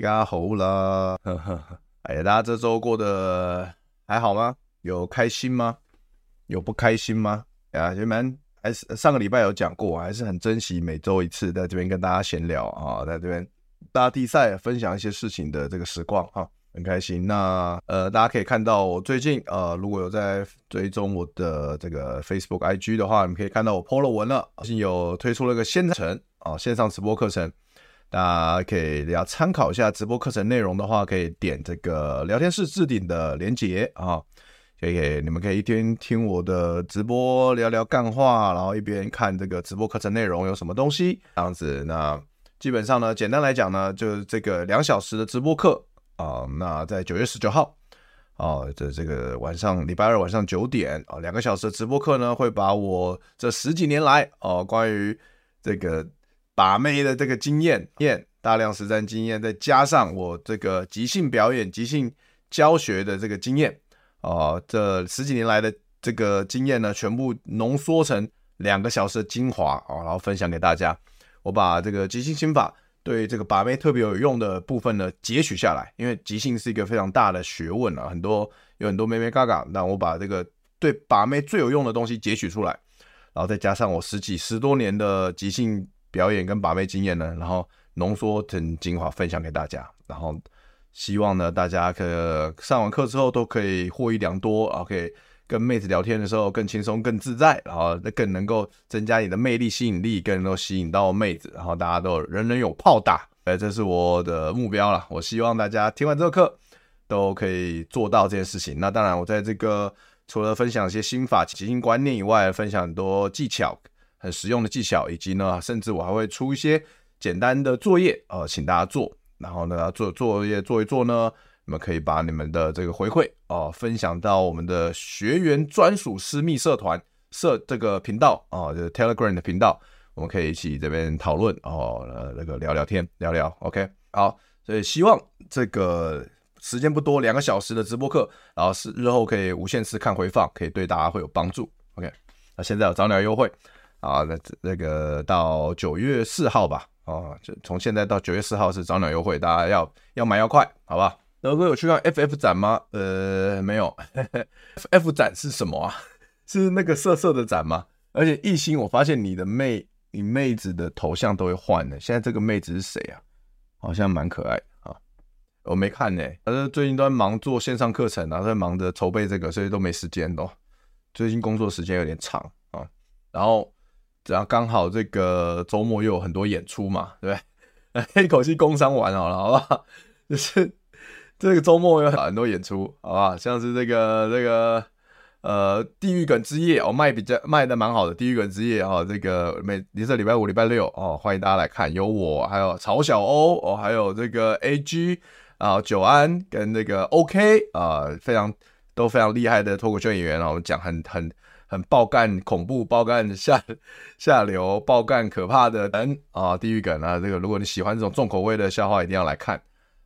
来个好啦，呵呵呵，哎呀，大家这周过得还好吗？有开心吗？有不开心吗？呀，你们还是上个礼拜有讲过，还是很珍惜每周一次在这边跟大家闲聊啊，在这边大地赛分享一些事情的这个时光哈，很开心。那呃，大家可以看到我最近呃，如果有在追踪我的这个 Facebook、IG 的话，你们可以看到我 PO 了文了，最近有推出了一个线程啊，线上直播课程。大家可以要参考一下直播课程内容的话，可以点这个聊天室置顶的连结啊，可以，你们可以一边听我的直播聊聊干话，然后一边看这个直播课程内容有什么东西这样子。那基本上呢，简单来讲呢，就是这个两小时的直播课啊，那在九月十九号啊，这这个晚上礼拜二晚上九点啊，两个小时的直播课呢，会把我这十几年来哦关于这个。把妹的这个经验，验大量实战经验，再加上我这个即兴表演、即兴教学的这个经验，哦，这十几年来的这个经验呢，全部浓缩成两个小时的精华哦，然后分享给大家。我把这个即兴心法对这个把妹特别有用的部分呢截取下来，因为即兴是一个非常大的学问啊，很多有很多妹妹嘎嘎，那我把这个对把妹最有用的东西截取出来，然后再加上我十几十多年的即兴。表演跟把妹经验呢，然后浓缩成精华分享给大家，然后希望呢大家可上完课之后都可以获益良多啊，可以跟妹子聊天的时候更轻松更自在，然后更能够增加你的魅力吸引力，更能够吸引到妹子，然后大家都人人有炮打，哎，这是我的目标了。我希望大家听完这个课都可以做到这件事情。那当然，我在这个除了分享一些心法、即兴观念以外，分享很多技巧。很实用的技巧，以及呢，甚至我还会出一些简单的作业，呃，请大家做。然后呢，做作业做一做呢，你们可以把你们的这个回馈哦、分享到我们的学员专属私密社团社这个频道啊、呃，就是 Telegram 的频道，我们可以一起这边讨论哦，呃，那个聊聊天，聊聊。OK，好，所以希望这个时间不多，两个小时的直播课，然后是日后可以无限次看回放，可以对大家会有帮助。OK，那现在有早鸟优惠。啊，那那个到九月四号吧，哦，就从现在到九月四号是早鸟优惠，大家要要买要快，好吧？德哥有去看 FF 展吗？呃，没有，FF 展是什么啊？是那个色色的展吗？而且艺兴，我发现你的妹，你妹子的头像都会换的，现在这个妹子是谁啊？好像蛮可爱啊，我没看呢，反正最近都在忙做线上课程，然后在忙着筹备这个，所以都没时间哦。最近工作时间有点长啊，然后。然后刚好这个周末又有很多演出嘛，对不对？一口气工商完好了，好不好？就是这个周末有很多演出，好吧？像是这个这个呃《地狱梗之夜》哦，卖比较卖的蛮好的，《地狱梗之夜》哦，这个每你是礼拜五、礼拜六哦，欢迎大家来看，有我，还有曹小欧哦，还有这个 AG 啊，久安跟那个 OK 啊，非常都非常厉害的脱口秀演员啊，我们讲很很。很爆干、恐怖、爆干下 下流、爆干可怕的人啊，地狱梗啊，这个如果你喜欢这种重口味的笑话，一定要来看，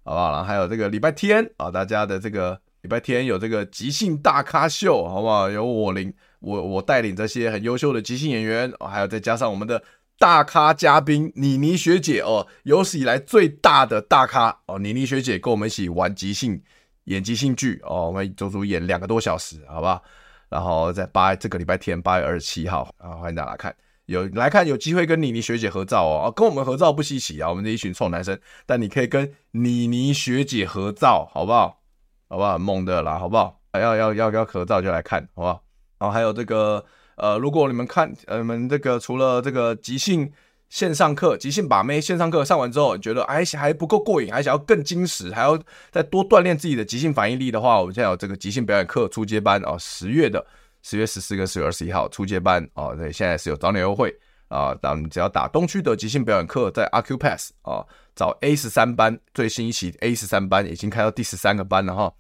好不好？然后还有这个礼拜天啊，大家的这个礼拜天有这个即兴大咖秀，好不好？有我领我我带领这些很优秀的即兴演员，还有再加上我们的大咖嘉宾妮妮学姐哦，有史以来最大的大咖哦，妮妮学姐跟我们一起玩即兴演即兴剧哦，我们足足演两个多小时，好不好？然后在八这个礼拜天八月二十七号啊，欢迎大家来看。有来看，有机会跟妮妮学姐合照哦，跟我们合照不稀奇啊，我们这一群臭男生，但你可以跟妮妮学姐合照，好不好？好不好？猛的啦，好不好？要要要要合照就来看，好不好？然后还有这个，呃，如果你们看，呃，你们这个除了这个即兴线上课、即兴把妹线上课上完之后，你觉得哎还不够过瘾，还想要更精实，还要再多锻炼自己的即兴反应力的话，我们现在有这个即兴表演课初阶班哦，十月的。十月十四跟十月二十一号初阶班哦，对，现在是有早鸟优惠啊，那你只要打东区的即兴表演课，在 Accupass 啊找 A 十三班，最新一期 A 十三班已经开到第十三个班了哈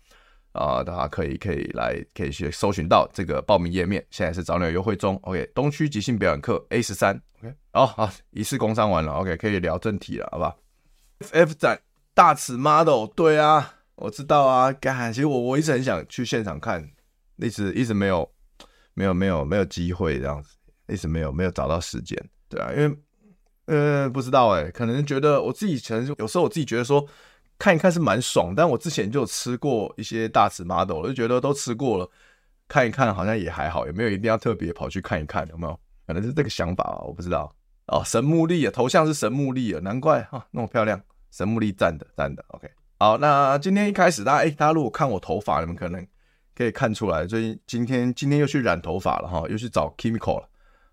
啊，大家可以可以来可以去搜寻到这个报名页面，现在是早鸟优惠中。OK，东区即兴表演课 A 十三，OK，好好，仪式工商完了，OK，可以聊正题了，好吧？FF 展大尺 model，对啊，我知道啊，干，其实我我一直很想去现场看，一直一直没有。没有没有没有机会这样子，一直没有没有找到时间，对啊，因为呃不知道哎，可能觉得我自己可能有时候我自己觉得说看一看是蛮爽，但我之前就吃过一些大尺 model，我就觉得都吃过了，看一看好像也还好，有没有一定要特别跑去看一看？有没有？可能是这个想法吧，我不知道哦。神木利啊，头像是神木利啊，难怪哈那么漂亮，神木利赞的赞的，OK。好，那今天一开始大家哎，大家如果看我头发，你们可能。可以看出来，最近今天今天又去染头发了哈，又去找 Kimiko 了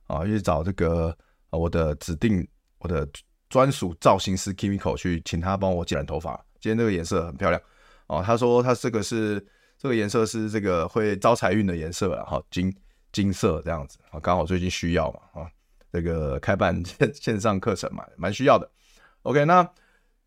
啊，又去找这个我的指定我的专属造型师 Kimiko 去请他帮我剪染头发。今天这个颜色很漂亮哦，他说他这个是这个颜色是这个会招财运的颜色啊，哈，金金色这样子啊，刚好最近需要嘛啊，这个开办线线上课程嘛，蛮需要的。OK，那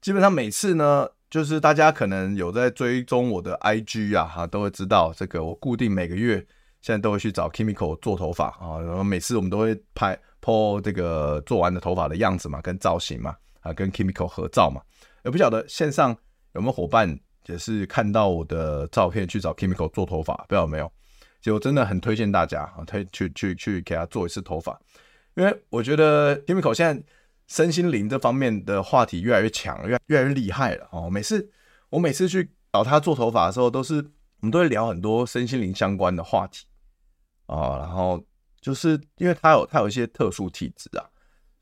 基本上每次呢。就是大家可能有在追踪我的 IG 啊，哈，都会知道这个我固定每个月现在都会去找 Kimiko 做头发啊，然后每次我们都会拍 po 这个做完的头发的样子嘛，跟造型嘛，啊，跟 Kimiko 合照嘛。也不晓得线上有没有伙伴也是看到我的照片去找 Kimiko 做头发，不知道有没有？就真的很推荐大家啊，推去去去给他做一次头发，因为我觉得 Kimiko 现在。身心灵这方面的话题越来越强，越越来越厉害了哦。每次我每次去找他做头发的时候，都是我们都会聊很多身心灵相关的话题啊。然后就是因为他有他有一些特殊体质啊，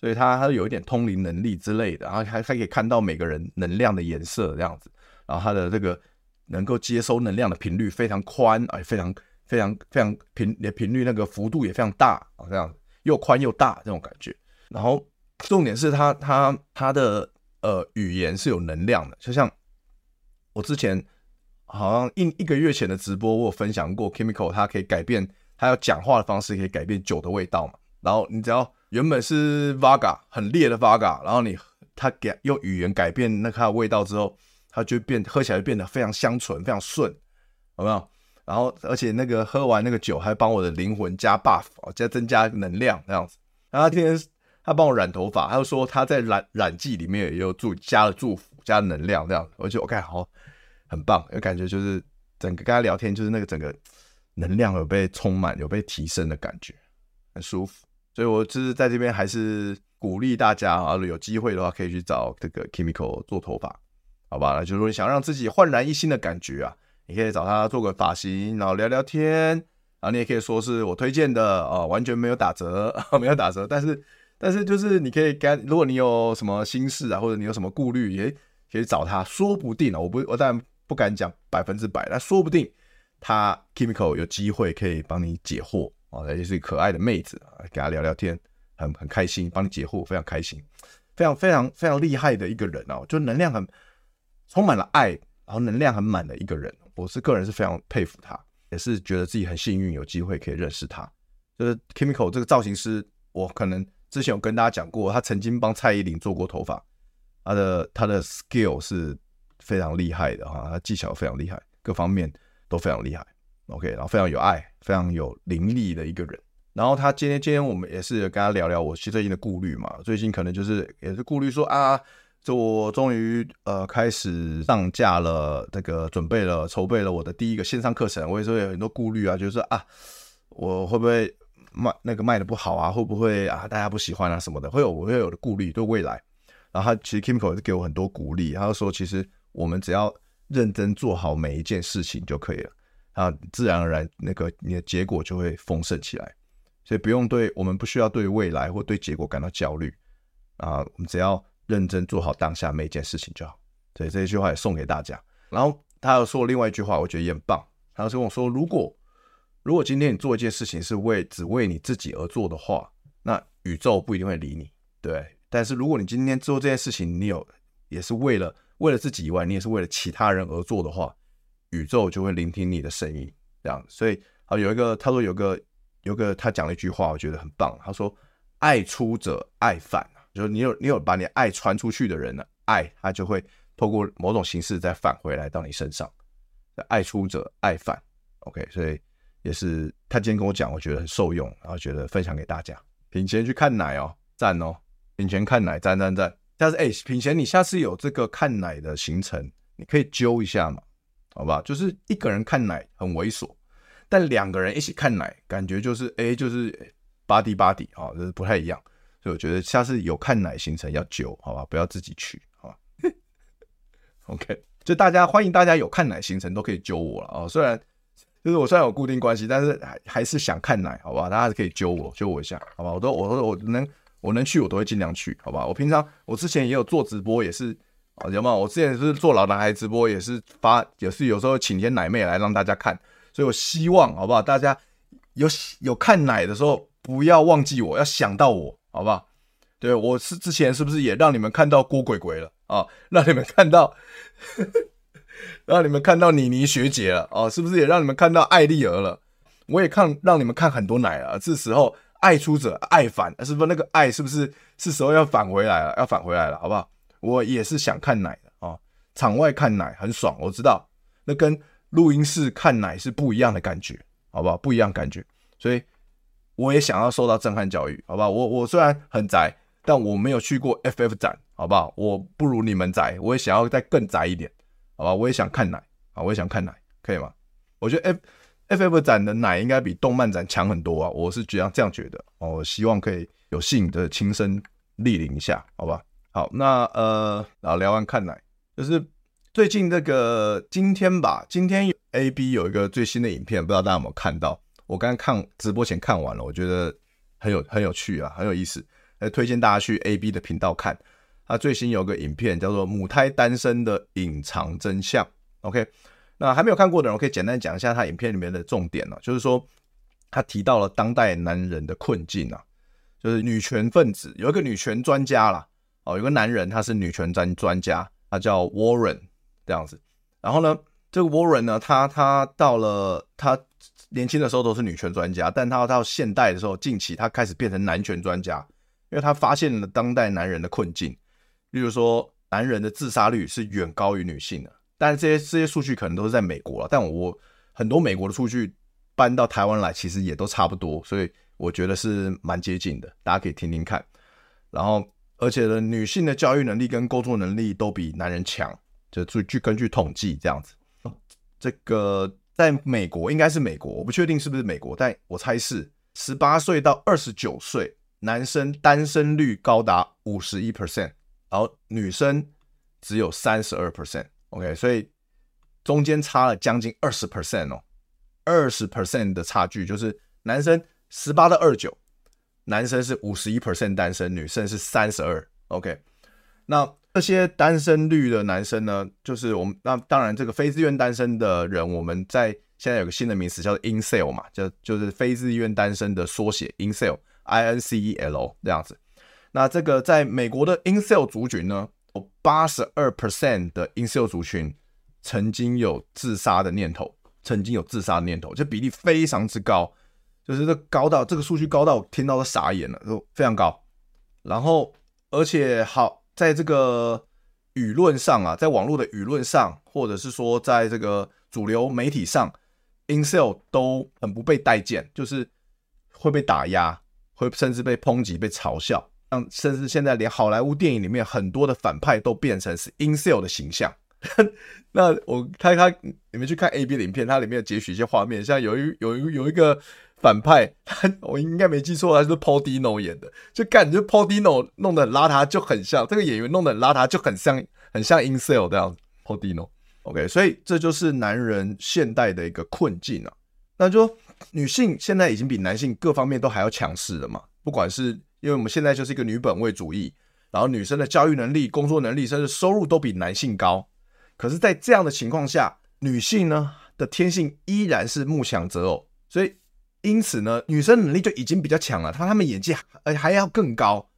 所以他他有一点通灵能力之类的，然后还还可以看到每个人能量的颜色这样子。然后他的这个能够接收能量的频率非常宽，哎，非常非常非常频频率那个幅度也非常大啊，这样又宽又大这种感觉，然后。重点是他他他的呃语言是有能量的，就像我之前好像一一个月前的直播，我有分享过 Kimiko，它可以改变他要讲话的方式，可以改变酒的味道嘛。然后你只要原本是 Vaga 很烈的 Vaga，然后你他给用语言改变那它的味道之后，它就变喝起来就变得非常香醇，非常顺，有没有？然后而且那个喝完那个酒还帮我的灵魂加 buff 啊，加增加能量这样子。然后他今天。他帮我染头发，他就说他在染染剂里面也有祝加了祝福加能量这样子，我就 OK 好，很棒，有感觉就是整个跟他聊天就是那个整个能量有被充满有被提升的感觉，很舒服。所以我就是在这边还是鼓励大家啊，有机会的话可以去找这个 Kimiko 做头发，好吧？那就是说你想让自己焕然一新的感觉啊，你可以找他做个发型，然后聊聊天啊，你也可以说是我推荐的啊，完全没有打折，没有打折，但是。但是就是你可以跟，如果你有什么心事啊，或者你有什么顾虑，也可以找他，说不定啊，我不，我当然不敢讲百分之百，但说不定他 Kimiko 有机会可以帮你解惑哦，也是可爱的妹子啊，跟他聊聊天，很很开心，帮你解惑，非常开心，非常非常非常厉害的一个人哦，就能量很充满了爱，然后能量很满的一个人，我是个人是非常佩服他，也是觉得自己很幸运，有机会可以认识他，就是 Kimiko 这个造型师，我可能。之前有跟大家讲过，他曾经帮蔡依林做过头发，他的他的 skill 是非常厉害的哈，他技巧非常厉害，各方面都非常厉害。OK，然后非常有爱，非常有灵力的一个人。然后他今天今天我们也是跟他聊聊我最近的顾虑嘛，最近可能就是也是顾虑说啊，就我终于呃开始上架了，这个准备了筹备了我的第一个线上课程，我也是有很多顾虑啊，就是说啊，我会不会？卖那个卖的不好啊，会不会啊？大家不喜欢啊什么的，会有我会有的顾虑，对未来。然后他其实 Kimiko 也是给我很多鼓励，他就说其实我们只要认真做好每一件事情就可以了，啊，自然而然那个你的结果就会丰盛起来。所以不用对我们不需要对未来或对结果感到焦虑啊，我们只要认真做好当下每一件事情就好。所以这一句话也送给大家。然后他又说另外一句话，我觉得也很棒。他就跟我说，如果如果今天你做一件事情是为只为你自己而做的话，那宇宙不一定会理你，对。但是如果你今天做这件事情，你有也是为了为了自己以外，你也是为了其他人而做的话，宇宙就会聆听你的声音，这样。所以啊，有一个他说有个有个他讲了一句话，我觉得很棒。他说：“爱出者爱返，就是你有你有把你爱传出去的人呢，爱他就会透过某种形式再返回来到你身上。爱出者爱返，OK。所以也是他今天跟我讲，我觉得很受用，然后觉得分享给大家。品贤去看奶哦，赞哦。”品贤看奶，赞赞赞！下次哎，品贤，你下次有这个看奶的行程，你可以揪一下嘛，好吧？就是一个人看奶很猥琐，但两个人一起看奶，感觉就是哎，就是 body body 啊，就是不太一样。所以我觉得下次有看奶行程要揪，好吧？不要自己去，好吧？OK，就大家欢迎大家有看奶行程都可以揪我了啊。虽然就是我虽然有固定关系，但是还还是想看奶，好吧？大家可以揪我，揪我一下，好吧？我都我都我能。我能去，我都会尽量去，好吧？我平常我之前也有做直播，也是，有没有？我之前是做老男孩直播，也是发，也是有时候请些奶妹来让大家看，所以我希望，好不好？大家有有看奶的时候，不要忘记我，要想到我，好不好？对，我是之前是不是也让你们看到郭鬼鬼了啊？让你们看到，让你们看到妮妮学姐了啊？是不是也让你们看到艾丽儿了？我也看，让你们看很多奶了，这时候。爱出者爱返，是不是那个爱是不是是时候要返回来了？要返回来了，好不好？我也是想看奶的啊，场外看奶很爽，我知道，那跟录音室看奶是不一样的感觉，好不好？不一样感觉，所以我也想要受到震撼教育，好不好？我我虽然很宅，但我没有去过 FF 展，好不好？我不如你们宅，我也想要再更宅一点，好吧？我也想看奶啊，我也想看奶，可以吗？我觉得 F。FF 展的奶应该比动漫展强很多啊！我是这样这样觉得哦。希望可以有幸的亲身莅临一下，好吧？好，那呃，然后聊完看奶，就是最近这个今天吧，今天 AB 有一个最新的影片，不知道大家有没有看到？我刚刚看直播前看完了，我觉得很有很有趣啊，很有意思，来推荐大家去 AB 的频道看。他最新有个影片叫做《母胎单身的隐藏真相》，OK。那还没有看过的人，我可以简单讲一下他影片里面的重点呢，就是说他提到了当代男人的困境啊，就是女权分子有一个女权专家啦，哦，有个男人他是女权专专家，他叫 Warren 这样子。然后呢，这个 Warren 呢，他他到了他年轻的时候都是女权专家，但他到现代的时候，近期他开始变成男权专家，因为他发现了当代男人的困境，例如说男人的自杀率是远高于女性的。但是这些这些数据可能都是在美国了，但我很多美国的数据搬到台湾来，其实也都差不多，所以我觉得是蛮接近的，大家可以听听看。然后，而且呢，女性的教育能力跟工作能力都比男人强，就据据根据统计这样子。这个在美国应该是美国，我不确定是不是美国，但我猜是十八岁到二十九岁男生单身率高达五十一 percent，然后女生只有三十二 percent。OK，所以中间差了将近二十 percent 哦，二十 percent 的差距就是男生十八到二九，男生是五十一 percent 单身，女生是三十二。OK，那这些单身率的男生呢，就是我们那当然这个非自愿单身的人，我们在现在有个新的名词叫做 incel 嘛，就就是非自愿单身的缩写 incel，I N C E L 这样子。那这个在美国的 incel 族群呢？有八十二 percent 的 incel 族群曾经有自杀的念头，曾经有自杀的念头，这比例非常之高，就是这高到这个数据高到我听到都傻眼了，都非常高。然后，而且好，在这个舆论上啊，在网络的舆论上，或者是说在这个主流媒体上，incel 都很不被待见，就是会被打压，会甚至被抨击、被嘲笑。甚至现在连好莱坞电影里面很多的反派都变成是 incel 的形象。那我看他，你们去看 A B 的影片，它里面截取一些画面，像有一有一有一个反派，我应该没记错，他是 Paul Dino 演的，就感觉 Paul Dino 弄得很邋遢，就很像这个演员弄得很邋遢，就很像很像 Insel 这样子。Paul Dino，OK，所以这就是男人现代的一个困境啊。那就女性现在已经比男性各方面都还要强势了嘛。不管是因为我们现在就是一个女本位主义，然后女生的教育能力、工作能力，甚至收入都比男性高。可是，在这样的情况下，女性呢的天性依然是慕强择偶，所以因此呢，女生能力就已经比较强了，她她们眼界还还要更高。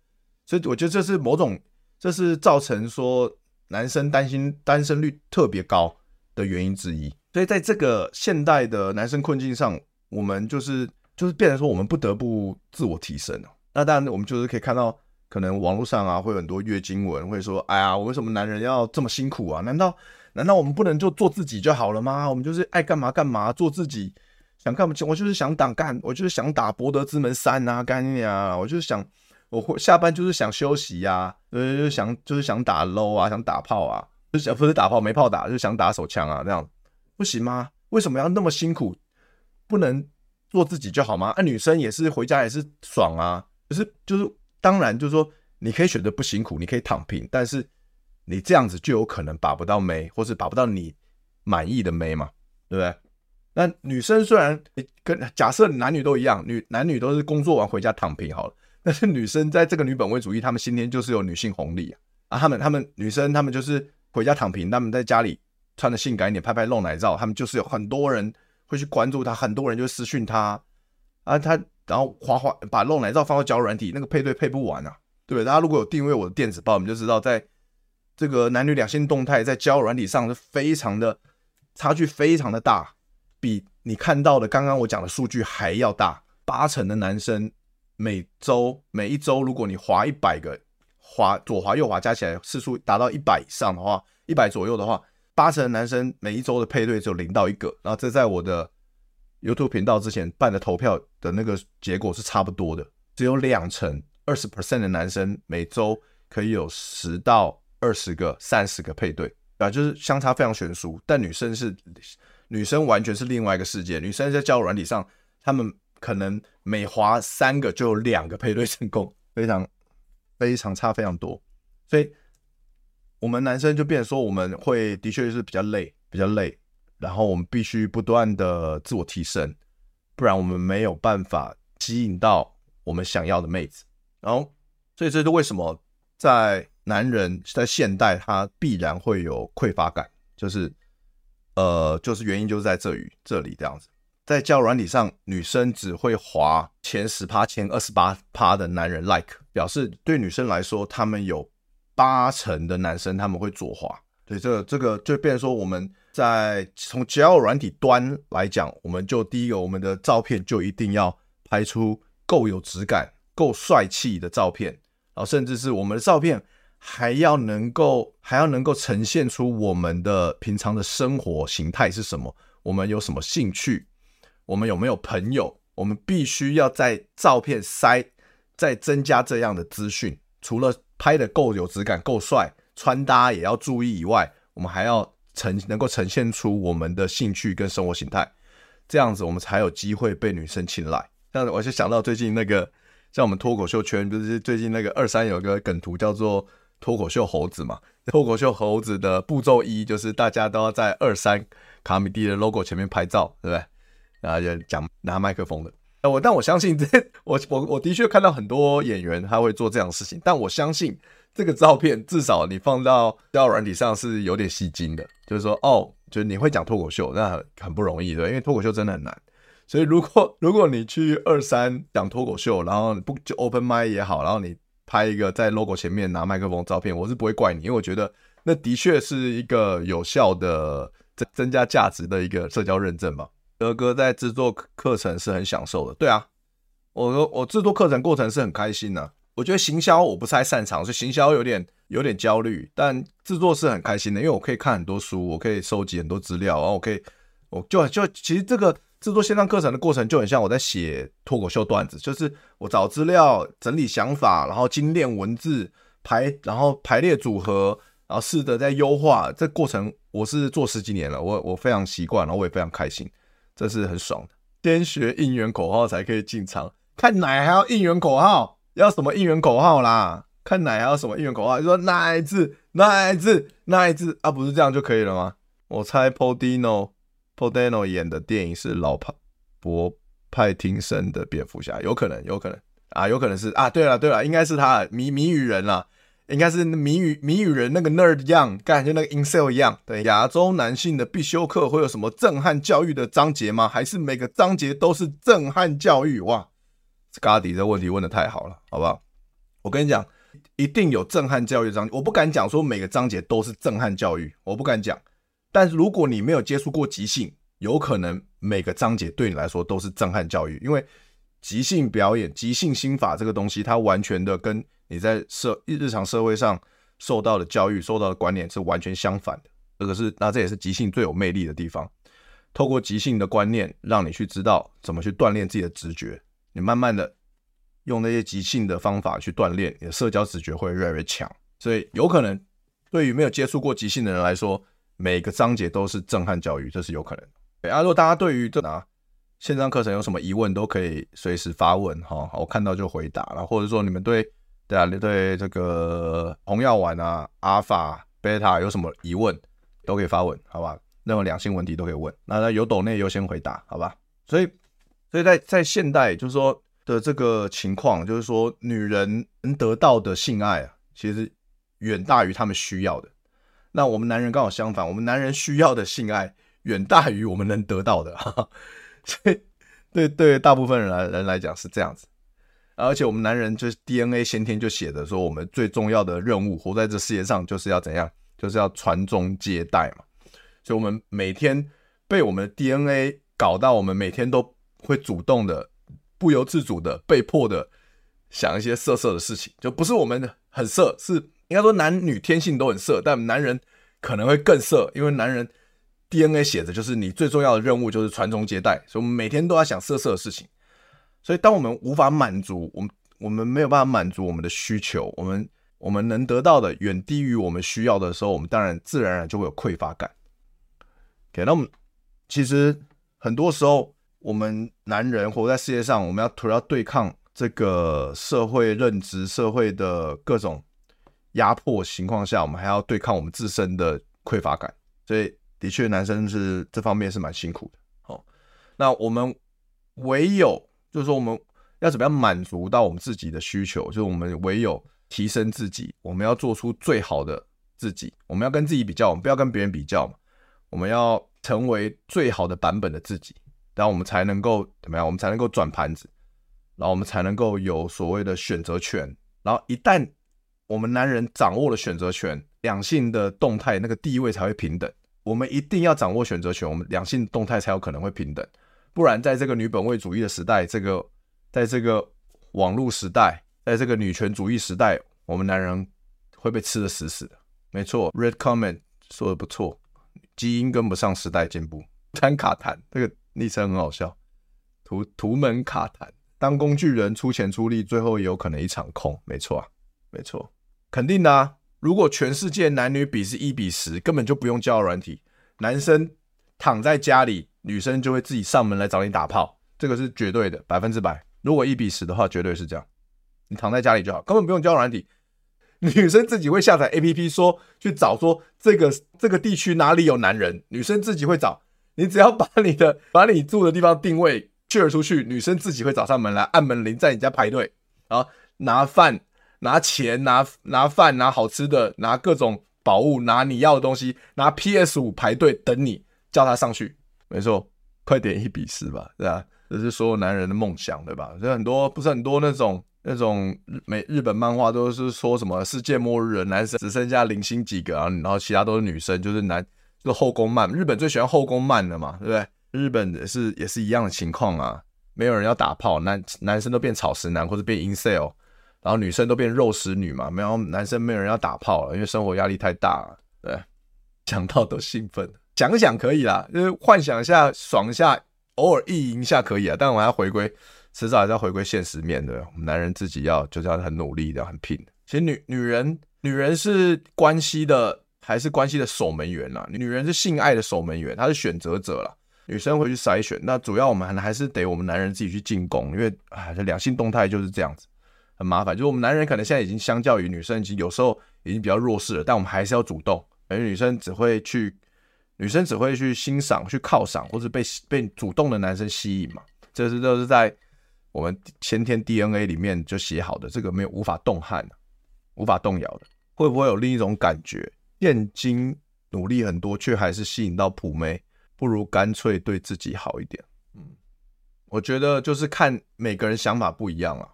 所以我觉得这是某种，这是造成说男生担心单身率特别高的原因之一。所以在这个现代的男生困境上，我们就是就是变成说，我们不得不自我提升。那当然，我们就是可以看到，可能网络上啊会有很多月经文，会说：“哎呀，我为什么男人要这么辛苦啊？难道难道我们不能就做自己就好了吗？我们就是爱干嘛干嘛，做自己，想干嘛？我就是想打干，我就是想打博德之门三啊，干你啊！我就是想，我会下班就是想休息呀、啊，呃，就是想就是想打 low 啊，想打炮啊，就是想不是打炮没炮打，就是想打手枪啊，这样。”不行吗？为什么要那么辛苦？不能做自己就好吗？啊，女生也是回家也是爽啊，就是就是，当然就是说，你可以选择不辛苦，你可以躺平，但是你这样子就有可能把不到妹，或是把不到你满意的妹嘛，对不对？那女生虽然跟假设男女都一样，女男女都是工作完回家躺平好了，但是女生在这个女本位主义，她们先天就是有女性红利啊，啊，她们她们女生她们就是回家躺平，她们在家里。穿的性感一点，拍拍露奶照，他们就是有很多人会去关注他，很多人就私讯他啊，他然后滑滑把露奶照放到交软体，那个配对配不完啊，对不对？大家如果有订阅我的电子报，你们就知道，在这个男女两性动态在交软体上是非常的差距非常的大，比你看到的刚刚我讲的数据还要大。八成的男生每周每一周，如果你滑一百个滑左滑右滑加起来次数达到一百以上的话，一百左右的话。八成的男生每一周的配对只有零到一个，然后这在我的 YouTube 频道之前办的投票的那个结果是差不多的，只有两成二十 percent 的男生每周可以有十到二十个、三十个配对啊，就是相差非常悬殊。但女生是女生完全是另外一个世界，女生在交友软体上，她们可能每滑三个就有两个配对成功，非常 非常差非常多，所以。我们男生就变说，我们会的确是比较累，比较累，然后我们必须不断的自我提升，不然我们没有办法吸引到我们想要的妹子。然后，所以这是为什么在男人在现代他必然会有匮乏感，就是呃，就是原因就是在这里这里这样子，在交软体上，女生只会滑前十趴、前二十八趴的男人 like，表示对女生来说，他们有。八成的男生他们会左滑，对，这个这个就变成说，我们在从交友软体端来讲，我们就第一个，我们的照片就一定要拍出够有质感、够帅气的照片，然后甚至是我们的照片还要能够还要能够呈现出我们的平常的生活形态是什么，我们有什么兴趣，我们有没有朋友，我们必须要在照片塞再增加这样的资讯，除了。拍的够有质感、够帅，穿搭也要注意以外，我们还要呈能够呈现出我们的兴趣跟生活形态，这样子我们才有机会被女生青睐。但是我就想到最近那个，像我们脱口秀圈，不是最近那个二三有个梗图叫做脱口秀猴子嘛？脱口秀猴子的步骤一就是大家都要在二三卡米蒂的 logo 前面拍照，对不对？然后就讲拿麦克风的。我但我相信这我我我的确看到很多演员他会做这样的事情，但我相信这个照片至少你放到交软体上是有点吸睛的，就是说哦，就是你会讲脱口秀，那很很不容易，对，因为脱口秀真的很难。所以如果如果你去二三讲脱口秀，然后不就 open mic 也好，然后你拍一个在 logo 前面拿麦克风照片，我是不会怪你，因为我觉得那的确是一个有效的增增加价值的一个社交认证吧。德哥在制作课程是很享受的，对啊，我我制作课程过程是很开心的。我觉得行销我不太擅长，所以行销有点有点焦虑，但制作是很开心的，因为我可以看很多书，我可以收集很多资料，然后我可以，我就就其实这个制作线上课程的过程就很像我在写脱口秀段子，就是我找资料、整理想法，然后精炼文字排，然后排列组合，然后试着在优化。这过程我是做十几年了，我我非常习惯，然后我也非常开心。这是很爽的，先学应援口号才可以进场。看奶还要应援口号，要什么应援口号啦？看奶还要什么应援口号？就说奶字，奶字，奶字啊，不是这样就可以了吗？我猜 Podino Podano 演的电影是老派博派廷森的蝙蝠侠，有可能，有可能啊，有可能是啊，对了对了，应该是他谜谜语人啦，应该是谜语谜语人那个 nerd 一样，感觉那个 incel 一样。对，亚洲男性的必修课会有什么震撼教育的章节吗？还是每个章节都是震撼教育？哇，斯卡迪这问题问得太好了，好不好？我跟你讲，一定有震撼教育章，我不敢讲说每个章节都是震撼教育，我不敢讲。但是如果你没有接触过即兴，有可能每个章节对你来说都是震撼教育，因为即兴表演、即兴心法这个东西，它完全的跟你在社日常社会上受到的教育、受到的观念是完全相反的。这个是，那这也是即兴最有魅力的地方。透过即兴的观念，让你去知道怎么去锻炼自己的直觉。你慢慢的用那些即兴的方法去锻炼，你的社交直觉会越来越强。所以有可能对于没有接触过即兴的人来说，每个章节都是震撼教育，这是有可能。对啊，如果大家对于这啊线上课程有什么疑问，都可以随时发问哈，我看到就回答了。或者说你们对对啊，你对这个红药丸啊、阿法、贝塔有什么疑问，都可以发问，好吧？任何两性问题都可以问。那那有抖内优先回答，好吧？所以，所以在在现代就是说的这个情况，就是说女人能得到的性爱啊，其实远大于他们需要的。那我们男人刚好相反，我们男人需要的性爱。远大于我们能得到的，所以对对大部分人来人来讲是这样子，而且我们男人就是 DNA 先天就写的说，我们最重要的任务活在这世界上就是要怎样，就是要传宗接代嘛，所以我们每天被我们的 DNA 搞到，我们每天都会主动的、不由自主的、被迫的想一些色色的事情，就不是我们很色，是应该说男女天性都很色，但男人可能会更色，因为男人。DNA 写的就是你最重要的任务就是传宗接代，所以我们每天都要想色色的事情。所以当我们无法满足我们，我们没有办法满足我们的需求，我们我们能得到的远低于我们需要的时候，我们当然自然而然就会有匮乏感。OK，那我们其实很多时候，我们男人活在世界上，我们要除了要对抗这个社会认知、社会的各种压迫情况下，我们还要对抗我们自身的匮乏感，所以。的确，男生是这方面是蛮辛苦的。好，那我们唯有就是说，我们要怎么样满足到我们自己的需求？就是我们唯有提升自己，我们要做出最好的自己。我们要跟自己比较，我们不要跟别人比较嘛。我们要成为最好的版本的自己，然后我们才能够怎么样？我们才能够转盘子，然后我们才能够有所谓的选择权。然后一旦我们男人掌握了选择权，两性的动态那个地位才会平等。我们一定要掌握选择权，我们两性动态才有可能会平等，不然在这个女本位主义的时代，这个在这个网络时代，在这个女权主义时代，我们男人会被吃得死死的。没错，Red Comment 说的不错，基因跟不上时代进步。谈卡痰，这个昵称很好笑。图图门卡痰，当工具人出钱出力，最后也有可能一场空。没错啊，没错，肯定的啊。如果全世界男女比是一比十，根本就不用交软体，男生躺在家里，女生就会自己上门来找你打炮，这个是绝对的，百分之百。如果一比十的话，绝对是这样。你躺在家里就好，根本不用交软体，女生自己会下载 APP，说去找说这个这个地区哪里有男人，女生自己会找。你只要把你的把你住的地方定位 share 出去，女生自己会找上门来按门铃，在你家排队，然后拿饭。拿钱，拿拿饭，拿好吃的，拿各种宝物，拿你要的东西，拿 PS 五排队等你叫他上去。没错，快点一比四吧，对吧？这是所有男人的梦想，对吧？所以很多不是很多那种那种美日本漫画都是说什么世界末日的男生只剩下零星几个啊，然后其他都是女生，就是男就是后宫漫。日本最喜欢后宫漫的嘛，对不对？日本也是也是一样的情况啊，没有人要打炮，男男生都变草食男或者变 incel。然后女生都变肉食女嘛，没有男生没有人要打炮了，因为生活压力太大了。对，讲到都兴奋，想想可以啦，就是幻想一下，爽一下，偶尔意淫一下可以啊。但我还要回归，迟早还是要回归现实面的。我们男人自己要就是要很努力的，很拼。其实女女人女人是关系的还是关系的守门员啦？女人是性爱的守门员，她是选择者啦。女生会去筛选，那主要我们还是得我们男人自己去进攻，因为啊，这两性动态就是这样子。很麻烦，就是我们男人可能现在已经相较于女生，已经有时候已经比较弱势了，但我们还是要主动。而女生只会去，女生只会去欣赏、去犒赏，或者被被主动的男生吸引嘛。这是都是在我们先天 DNA 里面就写好的，这个没有无法动撼、无法动摇的。会不会有另一种感觉？现今努力很多，却还是吸引到普妹，不如干脆对自己好一点。嗯，我觉得就是看每个人想法不一样啊。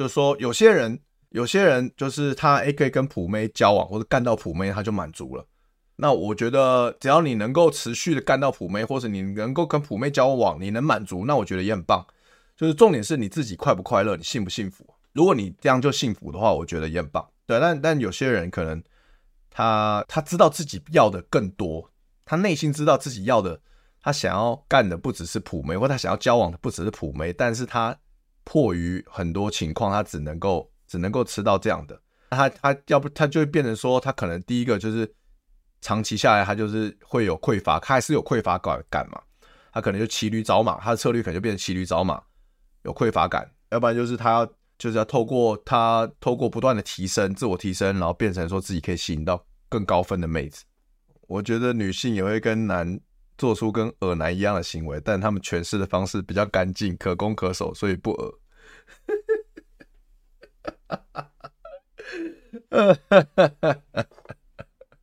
就是说，有些人，有些人就是他 A 可以跟普妹交往，或者干到普妹，他就满足了。那我觉得，只要你能够持续的干到普妹，或者你能够跟普妹交往，你能满足，那我觉得也很棒。就是重点是你自己快不快乐，你幸不幸福。如果你这样就幸福的话，我觉得也很棒。对，但但有些人可能他他知道自己要的更多，他内心知道自己要的，他想要干的不只是普妹，或他想要交往的不只是普妹，但是他迫于很多情况，他只能够只能够吃到这样的。他他要不他就会变成说，他可能第一个就是。长期下来，他就是会有匮乏，他还是有匮乏感感嘛？他可能就骑驴找马，他的策略可能就变成骑驴找马，有匮乏感。要不然就是他要就是要透过他透过不断的提升，自我提升，然后变成说自己可以吸引到更高分的妹子。我觉得女性也会跟男做出跟恶男一样的行为，但他们诠释的方式比较干净，可攻可守，所以不恶。哎、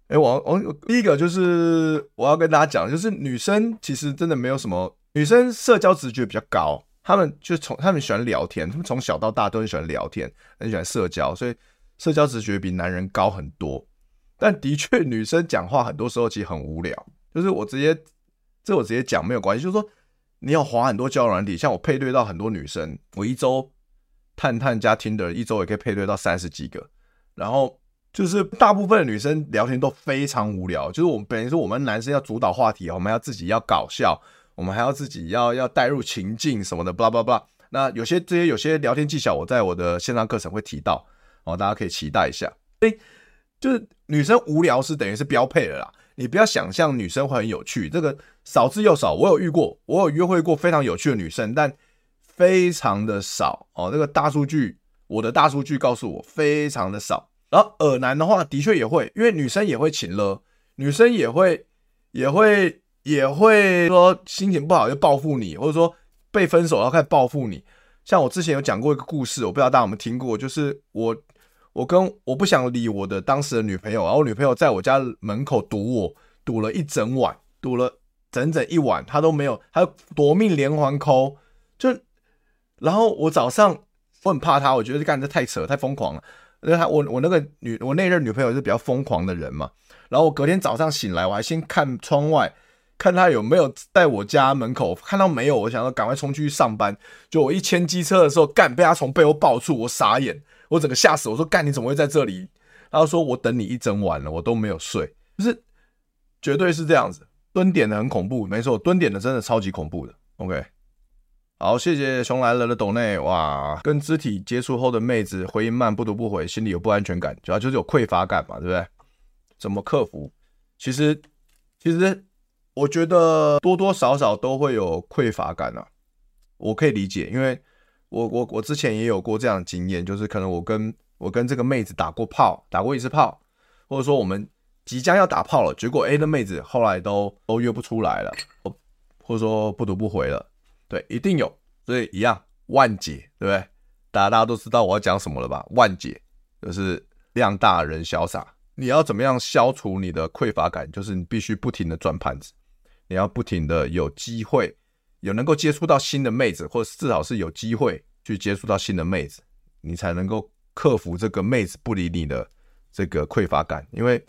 欸，我我第一个就是我要跟大家讲，就是女生其实真的没有什么，女生社交直觉比较高，她们就从她们喜欢聊天，她们从小到大都很喜欢聊天，很喜欢社交，所以社交直觉比男人高很多。但的确，女生讲话很多时候其实很无聊，就是我直接这我直接讲没有关系，就是说你要滑很多交友软体，像我配对到很多女生，我一周探探加 Tinder，一周也可以配对到三十几个，然后。就是大部分女生聊天都非常无聊，就是我们本来说我们男生要主导话题，我们要自己要搞笑，我们还要自己要要带入情境什么的，巴拉巴拉。那有些这些有些聊天技巧，我在我的线上课程会提到，哦，大家可以期待一下。所以就是女生无聊是等于是标配了啦，你不要想象女生会很有趣，这个少之又少。我有遇过，我有约会过非常有趣的女生，但非常的少哦。这个大数据，我的大数据告诉我非常的少。然后耳男的话，的确也会，因为女生也会情了，女生也会，也会，也会说心情不好就报复你，或者说被分手然后开始报复你。像我之前有讲过一个故事，我不知道大家有没有听过，就是我，我跟我不想理我的当时的女朋友，然后我女朋友在我家门口堵我，堵了一整晚，堵了整整一晚，她都没有，她夺命连环抠就，然后我早上我很怕她，我觉得干这太扯，太疯狂了。因为他我我那个女我那任女朋友是比较疯狂的人嘛，然后我隔天早上醒来，我还先看窗外，看他有没有在我家门口，看到没有，我想要赶快冲出去上班。就我一牵机车的时候，干被他从背后抱住，我傻眼，我整个吓死，我说干你怎么会在这里？然后说我等你一整晚了，我都没有睡，就是绝对是这样子，蹲点的很恐怖，没错，蹲点的真的超级恐怖的，OK。好，谢谢熊来了的抖内哇，跟肢体接触后的妹子回应慢，不读不回，心里有不安全感，主要就是有匮乏感嘛，对不对？怎么克服？其实，其实我觉得多多少少都会有匮乏感啊，我可以理解，因为我我我之前也有过这样的经验，就是可能我跟我跟这个妹子打过炮，打过一次炮，或者说我们即将要打炮了，结果 A 的妹子后来都都约不出来了，或者说不读不回了。对，一定有，所以一样万解，对不对？大家大家都知道我要讲什么了吧？万解就是量大人潇洒。你要怎么样消除你的匮乏感？就是你必须不停的转盘子，你要不停的有机会，有能够接触到新的妹子，或者至少是有机会去接触到新的妹子，你才能够克服这个妹子不理你的这个匮乏感。因为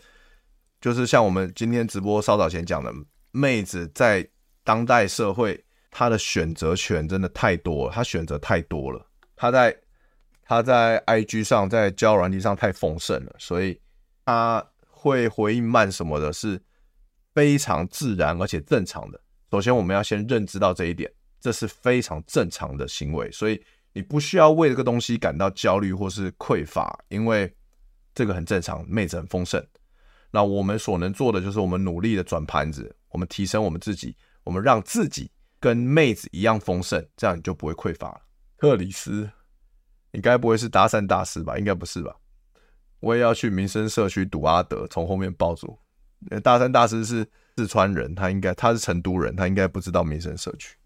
就是像我们今天直播稍早前讲的，妹子在当代社会。她的选择权真的太多了，她选择太多了。她在她在 IG 上，在交友软体上太丰盛了，所以她会回应慢什么的，是非常自然而且正常的。首先，我们要先认知到这一点，这是非常正常的行为，所以你不需要为这个东西感到焦虑或是匮乏，因为这个很正常，妹子很丰盛。那我们所能做的就是，我们努力的转盘子，我们提升我们自己，我们让自己。跟妹子一样丰盛，这样你就不会匮乏了。克里斯，你该不会是搭讪大师吧？应该不是吧？我也要去民生社区堵阿德，从后面抱住。搭讪大师是四川人，他应该他是成都人，他应该不知道民生社区。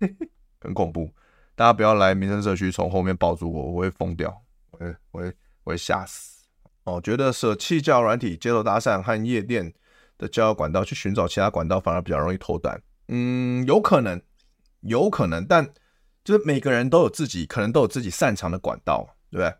很恐怖。大家不要来民生社区从后面抱住我，我会疯掉，我会我会我会吓死。哦，觉得舍弃交友软体、街头搭讪和夜店的交友管道，去寻找其他管道，反而比较容易脱单。嗯，有可能，有可能，但就是每个人都有自己，可能都有自己擅长的管道，对不对？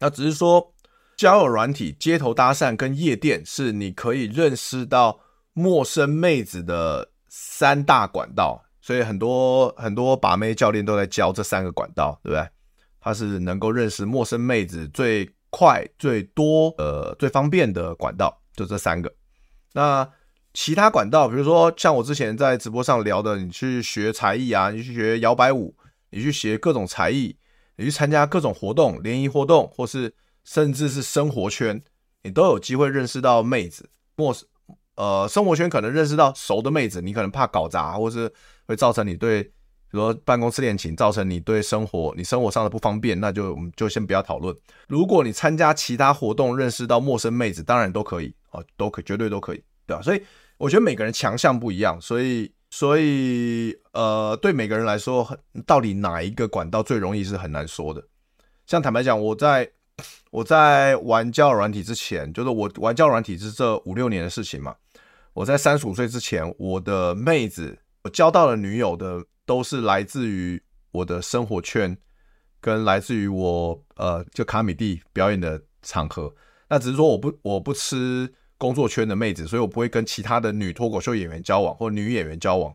那只是说。交友软体、街头搭讪跟夜店是你可以认识到陌生妹子的三大管道，所以很多很多把妹教练都在教这三个管道，对不对？它是能够认识陌生妹子最快、最多、呃最方便的管道，就这三个。那其他管道，比如说像我之前在直播上聊的，你去学才艺啊，你去学摇摆舞，你去学各种才艺，你去参加各种活动、联谊活动，或是。甚至是生活圈，你都有机会认识到妹子。陌生，呃，生活圈可能认识到熟的妹子，你可能怕搞砸，或是会造成你对，比如说办公室恋情，造成你对生活你生活上的不方便，那就我们就先不要讨论。如果你参加其他活动认识到陌生妹子，当然都可以哦，都可绝对都可以，对吧？所以我觉得每个人强项不一样，所以所以呃，对每个人来说，到底哪一个管道最容易是很难说的。像坦白讲，我在。我在玩交友软体之前，就是我玩交友软体是这五六年的事情嘛。我在三十五岁之前，我的妹子，我交到的女友的都是来自于我的生活圈，跟来自于我呃就卡米蒂表演的场合。那只是说我不我不吃工作圈的妹子，所以我不会跟其他的女脱口秀演员交往或女演员交往。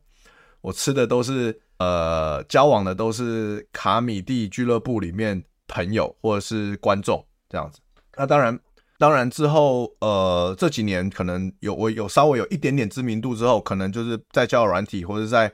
我吃的都是呃交往的都是卡米蒂俱乐部里面。朋友或者是观众这样子，那当然，当然之后，呃，这几年可能有我有稍微有一点点知名度之后，可能就是在交友软体或者在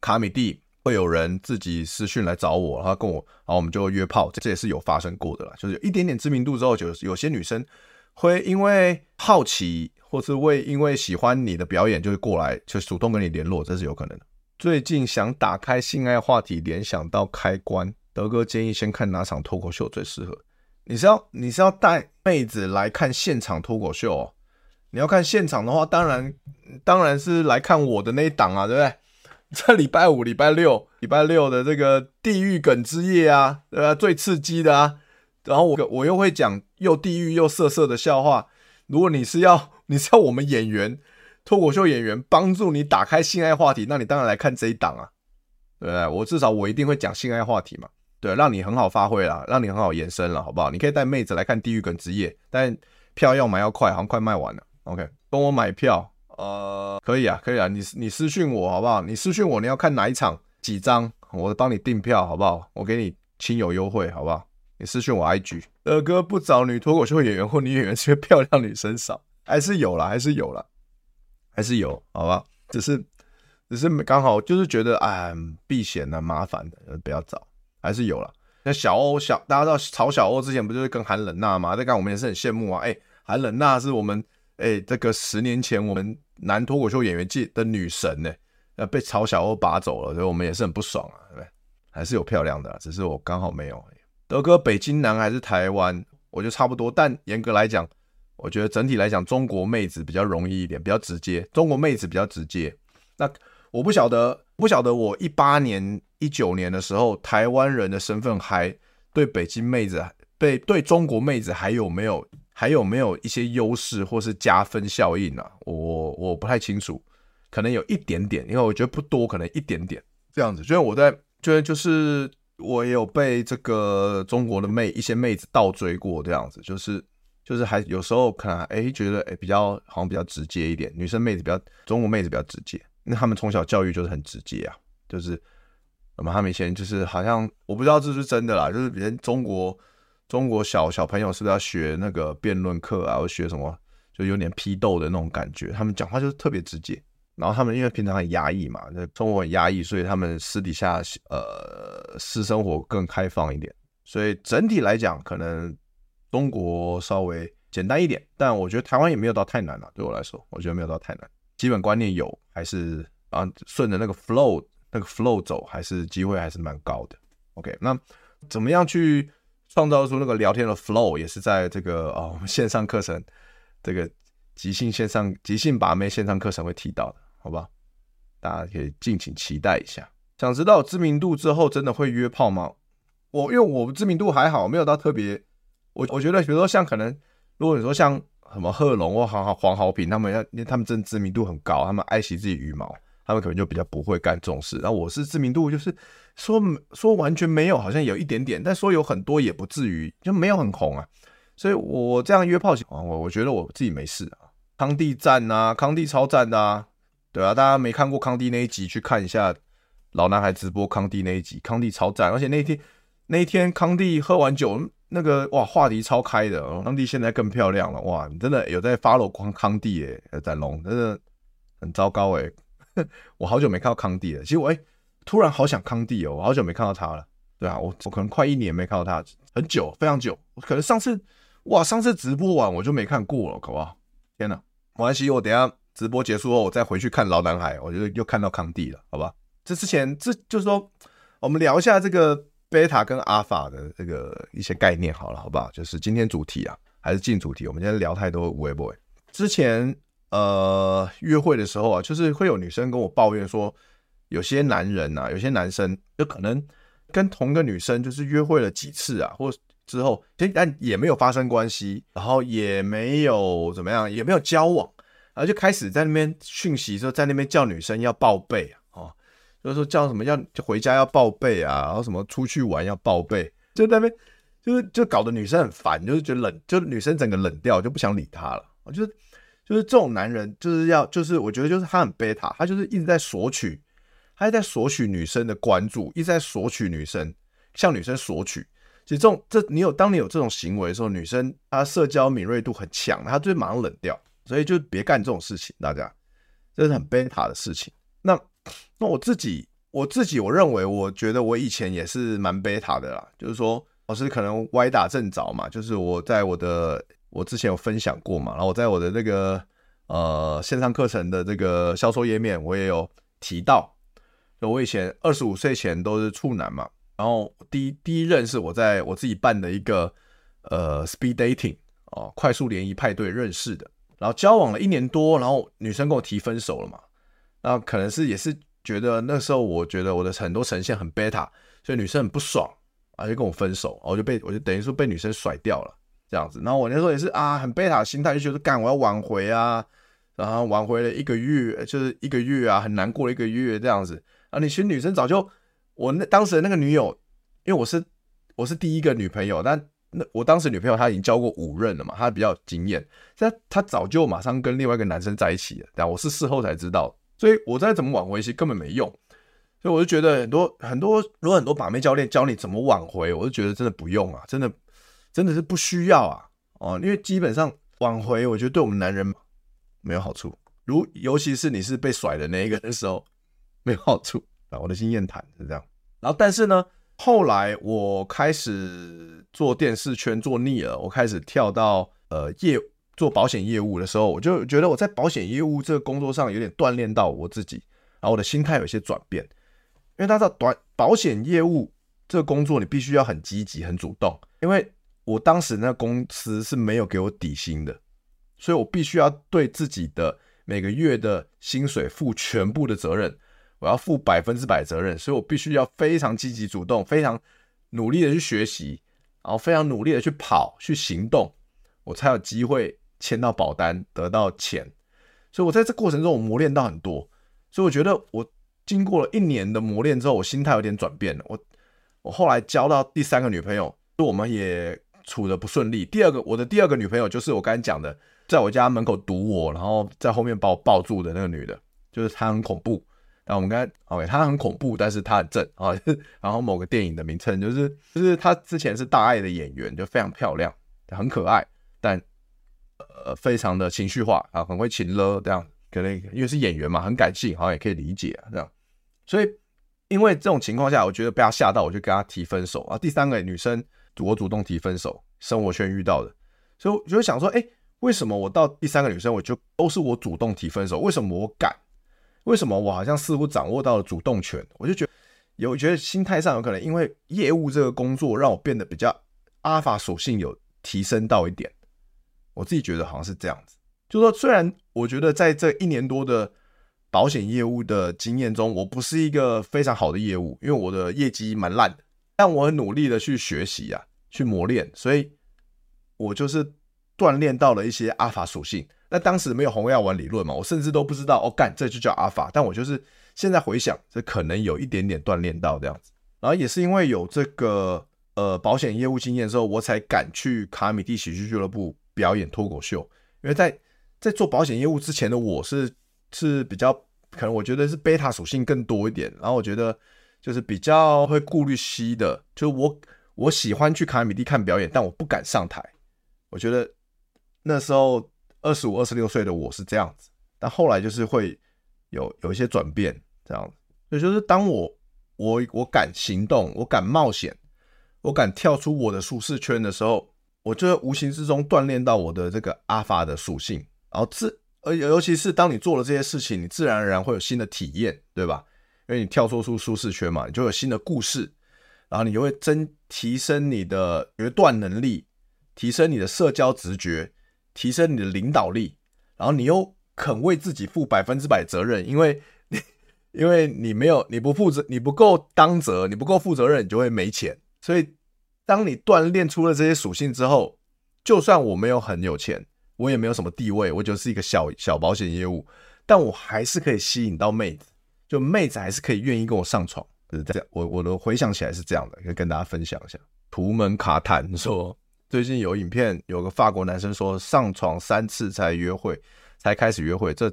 卡米蒂会有人自己私讯来找我，然后跟我，然后我们就约炮，这也是有发生过的啦。就是有一点点知名度之后，就有些女生会因为好奇，或是会因为喜欢你的表演，就会过来就主动跟你联络，这是有可能的。最近想打开性爱话题，联想到开关。德哥建议先看哪场脱口秀最适合？你是要你是要带妹子来看现场脱口秀哦？你要看现场的话，当然当然是来看我的那一档啊，对不对？这礼拜五、礼拜六、礼拜六的这个地狱梗之夜啊，对吧？最刺激的啊！然后我我又会讲又地狱又色色的笑话。如果你是要 你是要我们演员脱口秀演员帮助你打开性爱话题，那你当然来看这一档啊，对不对？我至少我一定会讲性爱话题嘛。对，让你很好发挥啦，让你很好延伸了，好不好？你可以带妹子来看《地狱梗之夜》，但票要买要快，好像快卖完了。OK，帮我买票，呃，可以啊，可以啊，你你私讯我好不好？你私讯我，你要看哪一场几张，我帮你订票好不好？我给你亲友优惠好不好？你私讯我 IG。二哥不找女脱口秀演员或女演员，是因为漂亮女生少，还是有啦，还是有啦，还是有，好吧？只是只是刚好就是觉得哎，避嫌的麻烦的，不要找。还是有了，那小欧小大家知道曹小欧之前不就是跟韩冷娜吗？这个我们也是很羡慕啊。哎，韩冷娜是我们哎这个十年前我们男脱口秀演员界的女神呢，呃被曹小欧拔走了，所以我们也是很不爽啊，对不对？还是有漂亮的，只是我刚好没有。德哥，北京男还是台湾？我觉得差不多，但严格来讲，我觉得整体来讲，中国妹子比较容易一点，比较直接。中国妹子比较直接。那我不晓得，不晓得我一八年。一九年的时候，台湾人的身份还对北京妹子，被对中国妹子还有没有还有没有一些优势或是加分效应呢？我我不太清楚，可能有一点点，因为我觉得不多，可能一点点这样子。就是我在，就是就是我也有被这个中国的妹一些妹子倒追过，这样子，就是就是还有时候可能哎觉得哎比较好像比较直接一点，女生妹子比较中国妹子比较直接，那他们从小教育就是很直接啊，就是。那么他们以前就是好像我不知道这是真的啦，就是连中国中国小小朋友是不是要学那个辩论课啊，或学什么，就有点批斗的那种感觉。他们讲话就是特别直接，然后他们因为平常很压抑嘛，生活很压抑，所以他们私底下呃私生活更开放一点。所以整体来讲，可能中国稍微简单一点，但我觉得台湾也没有到太难了。对我来说，我觉得没有到太难，基本观念有，还是啊顺着那个 flow。那个 flow 走还是机会还是蛮高的，OK？那怎么样去创造出那个聊天的 flow，也是在这个啊、哦、我们线上课程这个即兴线上即兴把妹线上课程会提到的，好吧？大家可以敬请期待一下。想知道知名度之后真的会约炮吗？我因为我知名度还好，没有到特别。我我觉得，比如说像可能，如果你说像什么贺龙或黄豪黄豪平他们要，因为他们真知名度很高，他们爱惜自己羽毛，他们可能就比较不会干这种事。然后我是知名度就是说说完全没有，好像有一点点，但说有很多也不至于就没有很红啊。所以我这样约炮啊，我我觉得我自己没事啊。康帝赞啊，康帝超赞啊，对啊，大家没看过康帝那一集，去看一下老男孩直播康帝那一集，康帝超赞，而且那一天那一天康帝喝完酒，那个哇话题超开的，康帝现在更漂亮了，哇，你真的有在 follow 康康帝诶，展龙真的很糟糕诶。我好久没看到康帝了，其实我哎、突然好想康帝哦，我好久没看到他了，对啊，我我可能快一年没看到他，很久非常久，可能上次哇上次直播完我就没看过了，好不好？天呐，没关系，我等下直播结束后，我再回去看老男孩，我就又看到康帝了，好吧？这之前这就是说，我们聊一下这个贝塔跟阿法的这个一些概念，好了，好不好？就是今天主题啊，还是进主题？我们今天聊太多微博。之前呃约会的时候啊，就是会有女生跟我抱怨说，有些男人啊，有些男生就可能跟同一个女生就是约会了几次啊，或。之后，但也没有发生关系，然后也没有怎么样，也没有交往，然后就开始在那边讯息说，在那边叫女生要报备啊，哦，就是说叫什么要回家要报备啊，然后什么出去玩要报备，就在那边就是就搞得女生很烦，就是觉得冷，就女生整个冷掉，就不想理他了。我觉得就是这种男人就是要就是我觉得就是他很贝塔，他就是一直在索取，他一直在索取女生的关注，一直在索取女生，向女生索取。其实这种，这你有，当你有这种行为的时候，女生她社交敏锐度很强，她就会马上冷掉，所以就别干这种事情，大家，这是很贝塔的事情。那那我自己，我自己，我认为，我觉得我以前也是蛮贝塔的啦，就是说，老师可能歪打正着嘛，就是我在我的，我之前有分享过嘛，然后我在我的那个呃线上课程的这个销售页面，我也有提到，就我以前二十五岁前都是处男嘛。然后第一第一任是我在我自己办的一个呃 speed dating 哦，快速联谊派对认识的，然后交往了一年多，然后女生跟我提分手了嘛，那可能是也是觉得那时候我觉得我的很多呈现很 beta，所以女生很不爽啊，就跟我分手，我就被我就等于说被女生甩掉了这样子，然后我那时候也是啊很贝塔心态，就觉得干我要挽回啊，然后挽回了一个月，就是一个月啊，很难过了一个月这样子啊，你其实女生早就。我那当时的那个女友，因为我是我是第一个女朋友，但那我当时女朋友她已经交过五任了嘛，她比较有经验，她她早就马上跟另外一个男生在一起了，但我是事后才知道，所以我再怎么挽回其实根本没用，所以我就觉得很多很多如果很多把妹教练教你怎么挽回，我就觉得真的不用啊，真的真的是不需要啊，哦，因为基本上挽回我觉得对我们男人没有好处，如尤其是你是被甩的那一个的时候没有好处。啊。我的经验谈是这样，然后但是呢，后来我开始做电视圈做腻了，我开始跳到呃业做保险业务的时候，我就觉得我在保险业务这个工作上有点锻炼到我自己，然后我的心态有些转变，因为大家知道短保险业务这个工作你必须要很积极很主动，因为我当时那公司是没有给我底薪的，所以我必须要对自己的每个月的薪水负全部的责任。我要负百分之百责任，所以我必须要非常积极主动，非常努力的去学习，然后非常努力的去跑、去行动，我才有机会签到保单，得到钱。所以我在这过程中，我磨练到很多。所以我觉得，我经过了一年的磨练之后，我心态有点转变了。我我后来交到第三个女朋友，就我们也处的不顺利。第二个，我的第二个女朋友就是我刚才讲的，在我家门口堵我，然后在后面把我抱住的那个女的，就是她很恐怖。那我们刚才，OK，他很恐怖，但是她很正啊。然后某个电影的名称就是，就是她之前是大爱的演员，就非常漂亮，很可爱，但呃非常的情绪化啊，很会情勒这样。可能因为是演员嘛，很感性，好像也可以理解啊这样。所以因为这种情况下，我觉得被他吓到，我就跟他提分手啊。第三个女生，我主动提分手，生活圈遇到的，所以我就想说，哎，为什么我到第三个女生，我就都是我主动提分手？为什么我敢？为什么我好像似乎掌握到了主动权？我就觉得有觉得心态上有可能，因为业务这个工作让我变得比较阿法属性有提升到一点。我自己觉得好像是这样子，就说虽然我觉得在这一年多的保险业务的经验中，我不是一个非常好的业务，因为我的业绩蛮烂的。但我很努力的去学习啊，去磨练，所以我就是锻炼到了一些阿法属性。那当时没有红药丸理论嘛，我甚至都不知道哦，干这就叫阿法。但我就是现在回想，这可能有一点点锻炼到这样子。然后也是因为有这个呃保险业务经验之后，我才敢去卡米蒂喜剧俱乐部表演脱口秀。因为在在做保险业务之前的我是是比较可能我觉得是贝塔属性更多一点。然后我觉得就是比较会顾虑 C 的，就是我我喜欢去卡米蒂看表演，但我不敢上台。我觉得那时候。二十五、二十六岁的我是这样子，但后来就是会有有一些转变，这样子。也就是当我我我敢行动，我敢冒险，我敢跳出我的舒适圈的时候，我就会无形之中锻炼到我的这个阿法的属性。然后自而尤其是当你做了这些事情，你自然而然会有新的体验，对吧？因为你跳脱出舒适圈嘛，你就有新的故事，然后你就会增提升你的决断能力，提升你的社交直觉。提升你的领导力，然后你又肯为自己负百分之百责任，因为你 因为你没有你不负责，你不够当责，你不够负责任，你就会没钱。所以，当你锻炼出了这些属性之后，就算我没有很有钱，我也没有什么地位，我就是一个小小保险业务，但我还是可以吸引到妹子，就妹子还是可以愿意跟我上床，是这样。我我都回想起来是这样的，可以跟大家分享一下。图门卡坦说。最近有影片，有个法国男生说上床三次才约会，才开始约会，这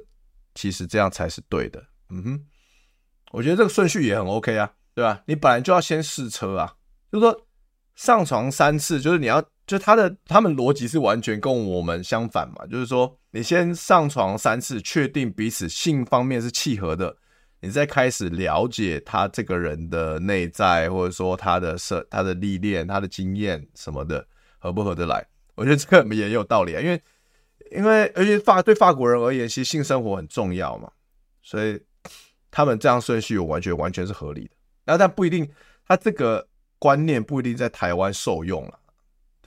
其实这样才是对的。嗯哼，我觉得这个顺序也很 OK 啊，对吧？你本来就要先试车啊，就是说上床三次，就是你要，就他的他们逻辑是完全跟我们相反嘛，就是说你先上床三次，确定彼此性方面是契合的，你再开始了解他这个人的内在，或者说他的社、他的历练、他的经验什么的。合不合得来？我觉得这个也有道理啊，因为因为而且法对法国人而言，其实性生活很重要嘛，所以他们这样顺序我完全完全是合理的。然后但不一定，他这个观念不一定在台湾受用了，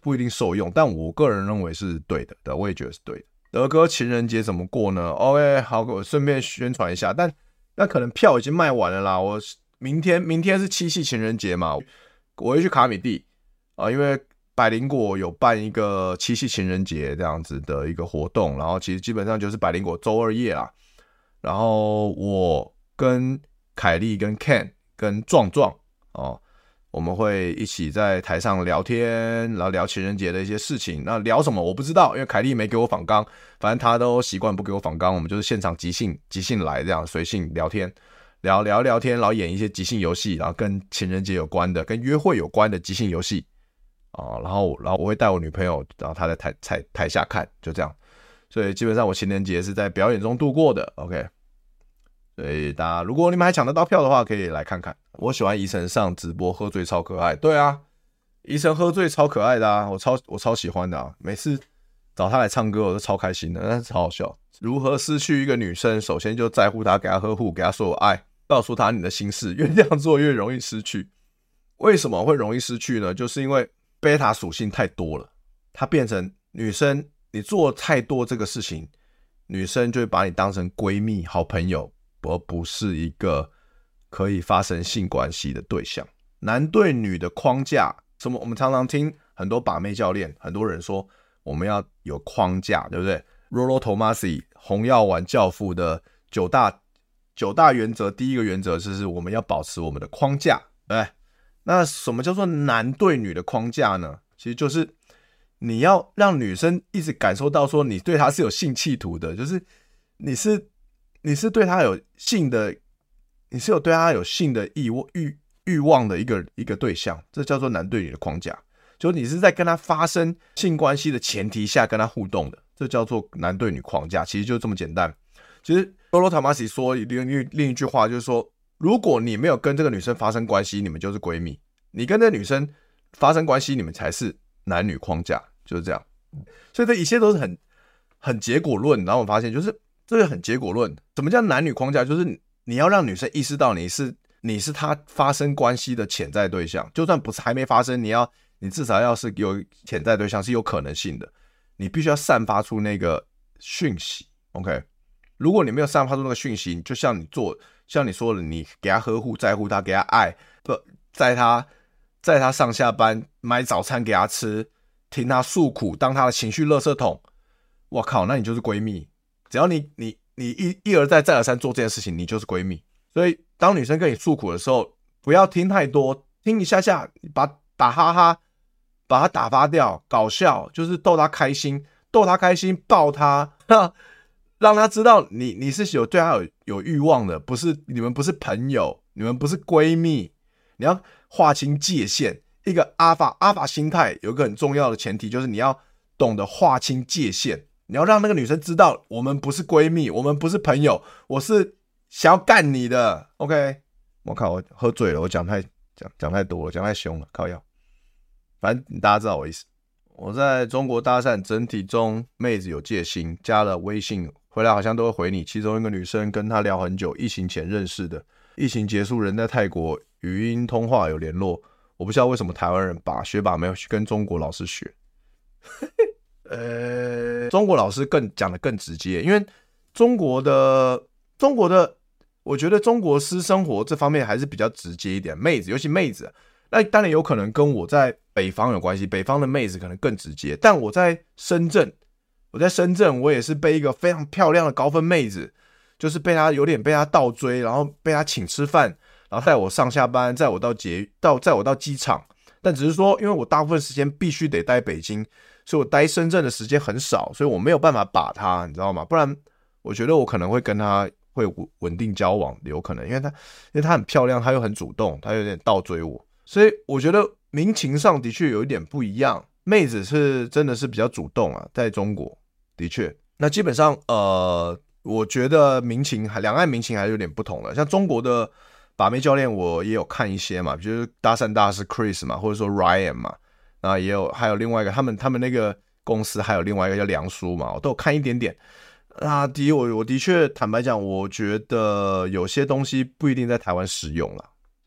不一定受用。但我个人认为是对的，对，我也觉得是对的。德哥情人节怎么过呢？OK，好，我顺便宣传一下。但那可能票已经卖完了啦。我明天明天是七夕情人节嘛，我会去卡米蒂啊，因为。百灵果有办一个七夕情人节这样子的一个活动，然后其实基本上就是百灵果周二夜啦。然后我跟凯莉、跟 Ken、跟壮壮哦，我们会一起在台上聊天，然后聊情人节的一些事情。那聊什么我不知道，因为凯莉没给我访纲，反正他都习惯不给我访纲，我们就是现场即兴即兴来这样随性聊天，聊聊聊天，然后演一些即兴游戏，然后跟情人节有关的、跟约会有关的即兴游戏。啊，然后，然后我会带我女朋友，然后她在台台台下看，就这样。所以基本上我情人节是在表演中度过的。OK，所以大家如果你们还抢得到票的话，可以来看看。我喜欢怡晨上直播喝醉超可爱，对啊，怡晨喝醉超可爱的啊，我超我超喜欢的啊，每次找他来唱歌我都超开心的，但是超好笑。如何失去一个女生？首先就在乎她，给她呵护，给她所有爱，告诉她你的心事。越这样做越容易失去。为什么会容易失去呢？就是因为。贝塔属性太多了，它变成女生，你做太多这个事情，女生就会把你当成闺蜜、好朋友，而不是一个可以发生性关系的对象。男对女的框架，什么？我们常常听很多把妹教练，很多人说我们要有框架，对不对？Rollo Tomasi，红药丸教父的九大九大原则，第一个原则就是我们要保持我们的框架，对不对？那什么叫做男对女的框架呢？其实就是你要让女生一直感受到说你对她是有性企图的，就是你是你是对他有性的，你是有对他有性的欲欲欲望的一个一个对象，这叫做男对女的框架。就你是在跟他发生性关系的前提下跟他互动的，这叫做男对女框架。其实就这么简单。其实罗罗塔马西说另另另一句话就是说。如果你没有跟这个女生发生关系，你们就是闺蜜；你跟这女生发生关系，你们才是男女框架，就是这样。所以这一切都是很很结果论。然后我发现，就是这个很结果论。什么叫男女框架？就是你要让女生意识到你是你是她发生关系的潜在对象，就算不是还没发生，你要你至少要是有潜在对象是有可能性的，你必须要散发出那个讯息。OK，如果你没有散发出那个讯息，就像你做，像你说的，你给她呵护、在乎她，给她爱，不在她，在她上下班买早餐给她吃，听她诉苦，当她的情绪垃圾桶。我靠，那你就是闺蜜。只要你你你一一而再再而三做这件事情，你就是闺蜜。所以当女生跟你诉苦的时候，不要听太多，听一下下，把打哈哈，把她打发掉，搞笑就是逗她开心，逗她开心，抱她，让她知道你你是有对她有有欲望的，不是你们不是朋友，你们不是闺蜜，你要划清界限。一个阿法阿法心态有一个很重要的前提，就是你要懂得划清界限。你要让那个女生知道，我们不是闺蜜，我们不是朋友，我是想要干你的。OK，我靠，我喝醉了，我讲太讲讲太多了，讲太凶了，靠药。反正大家知道我意思。我在中国搭讪，整体中妹子有戒心，加了微信回来好像都会回你。其中一个女生跟她聊很久，疫情前认识的，疫情结束人在泰国，语音通话有联络。我不知道为什么台湾人把学把没有去跟中国老师学。呃，中国老师更讲得更直接，因为中国的中国的，我觉得中国私生活这方面还是比较直接一点。妹子，尤其妹子，那当然有可能跟我在北方有关系，北方的妹子可能更直接。但我在深圳，我在深圳，我也是被一个非常漂亮的高分妹子，就是被她有点被她倒追，然后被她请吃饭，然后带我上下班，载我到捷到载我到机场。但只是说，因为我大部分时间必须得待北京。所以我待深圳的时间很少，所以我没有办法把她，你知道吗？不然我觉得我可能会跟她会稳稳定交往，有可能，因为她因为她很漂亮，她又很主动，她有点倒追我，所以我觉得民情上的确有一点不一样。妹子是真的是比较主动啊，在中国的确，那基本上呃，我觉得民情还两岸民情还是有点不同的。像中国的把妹教练，我也有看一些嘛，比如搭讪大师 Chris 嘛，或者说 Ryan 嘛。啊，也有，还有另外一个，他们他们那个公司还有另外一个叫梁叔嘛，我都有看一点点。啊，第一，我我的确坦白讲，我觉得有些东西不一定在台湾使用了。